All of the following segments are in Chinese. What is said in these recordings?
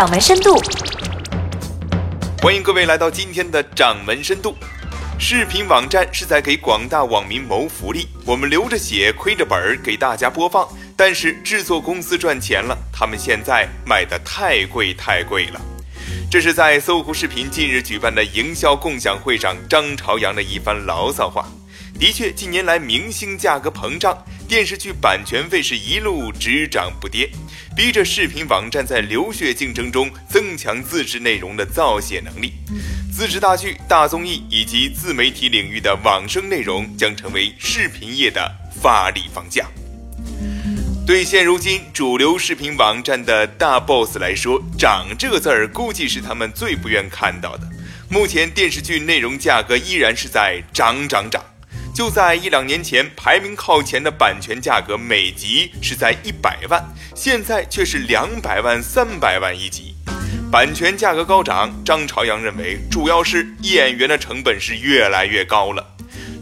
掌门深度。欢迎各位来到今天的掌门深度。视频网站是在给广大网民谋福利，我们流着血亏着本儿给大家播放，但是制作公司赚钱了，他们现在卖的太贵太贵了。这是在搜狐视频近日举办的营销共享会上，张朝阳的一番牢骚话。的确，近年来明星价格膨胀，电视剧版权费是一路只涨不跌，逼着视频网站在流血竞争中增强自制内容的造血能力。自制大剧、大综艺以及自媒体领域的网生内容将成为视频业的发力方向。对现如今主流视频网站的大 boss 来说，“涨”这个字儿估计是他们最不愿看到的。目前电视剧内容价格依然是在涨涨涨。就在一两年前，排名靠前的版权价格每集是在一百万，现在却是两百万、三百万一集。版权价格高涨，张朝阳认为主要是演员的成本是越来越高了。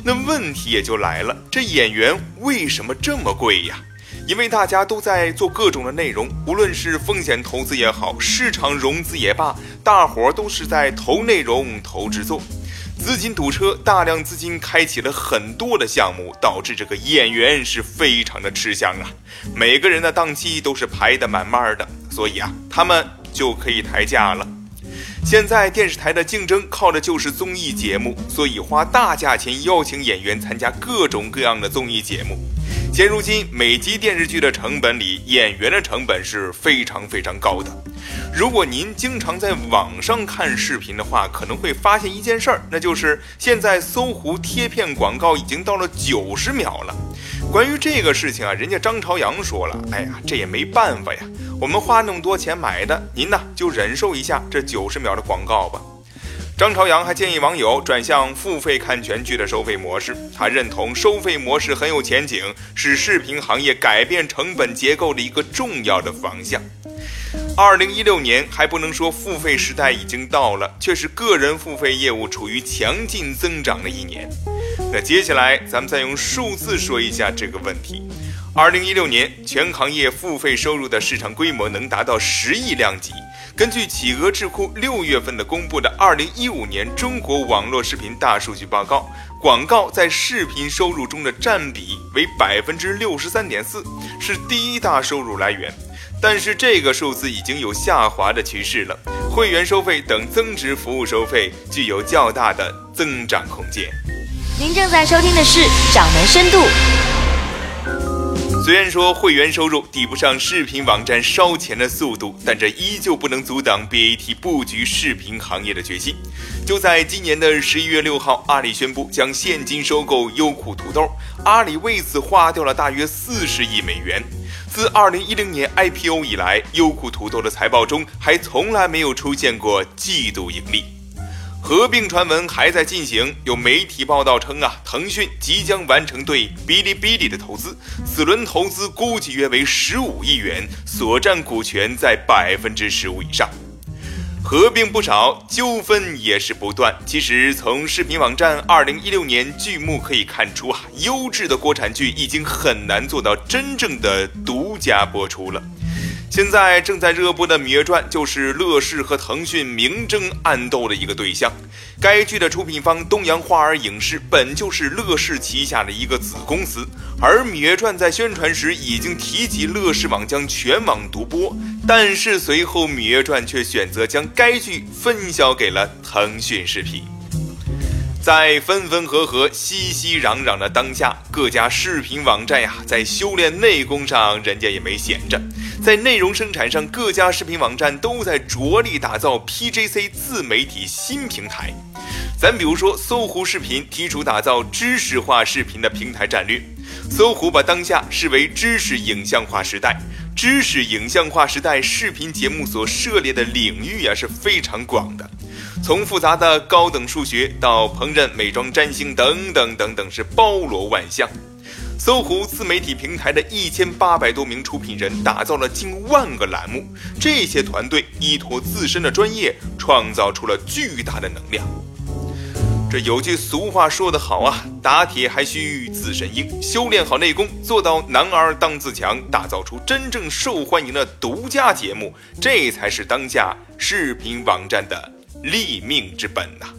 那问题也就来了，这演员为什么这么贵呀？因为大家都在做各种的内容，无论是风险投资也好，市场融资也罢，大伙儿都是在投内容、投制作，资金堵车，大量资金开启了很多的项目，导致这个演员是非常的吃香啊。每个人的档期都是排得满满的，所以啊，他们。就可以抬价了。现在电视台的竞争靠的就是综艺节目，所以花大价钱邀请演员参加各种各样的综艺节目。现如今，每集电视剧的成本里，演员的成本是非常非常高的。如果您经常在网上看视频的话，可能会发现一件事儿，那就是现在搜狐贴片广告已经到了九十秒了。关于这个事情啊，人家张朝阳说了：“哎呀，这也没办法呀。”我们花那么多钱买的，您呢就忍受一下这九十秒的广告吧。张朝阳还建议网友转向付费看全剧的收费模式，他认同收费模式很有前景，是视频行业改变成本结构的一个重要的方向。二零一六年还不能说付费时代已经到了，却是个人付费业务处于强劲增长的一年。那接下来咱们再用数字说一下这个问题。二零一六年，全行业付费收入的市场规模能达到十亿量级。根据企鹅智库六月份的公布的二零一五年中国网络视频大数据报告，广告在视频收入中的占比为百分之六十三点四，是第一大收入来源。但是这个数字已经有下滑的趋势了，会员收费等增值服务收费具有较大的增长空间。您正在收听的是《掌门深度》。虽然说会员收入抵不上视频网站烧钱的速度，但这依旧不能阻挡 BAT 布局视频行业的决心。就在今年的十一月六号，阿里宣布将现金收购优酷土豆，阿里为此花掉了大约四十亿美元。自二零一零年 IPO 以来，优酷土豆的财报中还从来没有出现过季度盈利。合并传闻还在进行，有媒体报道称啊，腾讯即将完成对哔哩哔哩的投资，此轮投资估计约为十五亿元，所占股权在百分之十五以上。合并不少，纠纷也是不断。其实从视频网站二零一六年剧目可以看出啊，优质的国产剧已经很难做到真正的独家播出了。现在正在热播的《芈月传》就是乐视和腾讯明争暗斗的一个对象。该剧的出品方东阳花儿影视本就是乐视旗下的一个子公司，而《芈月传》在宣传时已经提及乐视网将全网独播，但是随后《芈月传》却选择将该剧分销给了腾讯视频。在分分合合、熙熙攘攘的当下，各家视频网站呀，在修炼内功上，人家也没闲着。在内容生产上，各家视频网站都在着力打造 PJC 自媒体新平台。咱比如说，搜狐视频提出打造知识化视频的平台战略。搜狐把当下视为知识影像化时代，知识影像化时代视频节目所涉猎的领域呀是非常广的，从复杂的高等数学到烹饪、美妆、占星等等等等，是包罗万象。搜狐自媒体平台的一千八百多名出品人打造了近万个栏目，这些团队依托自身的专业，创造出了巨大的能量。这有句俗话说得好啊，打铁还需自身硬，修炼好内功，做到男儿当自强，打造出真正受欢迎的独家节目，这才是当下视频网站的立命之本呐。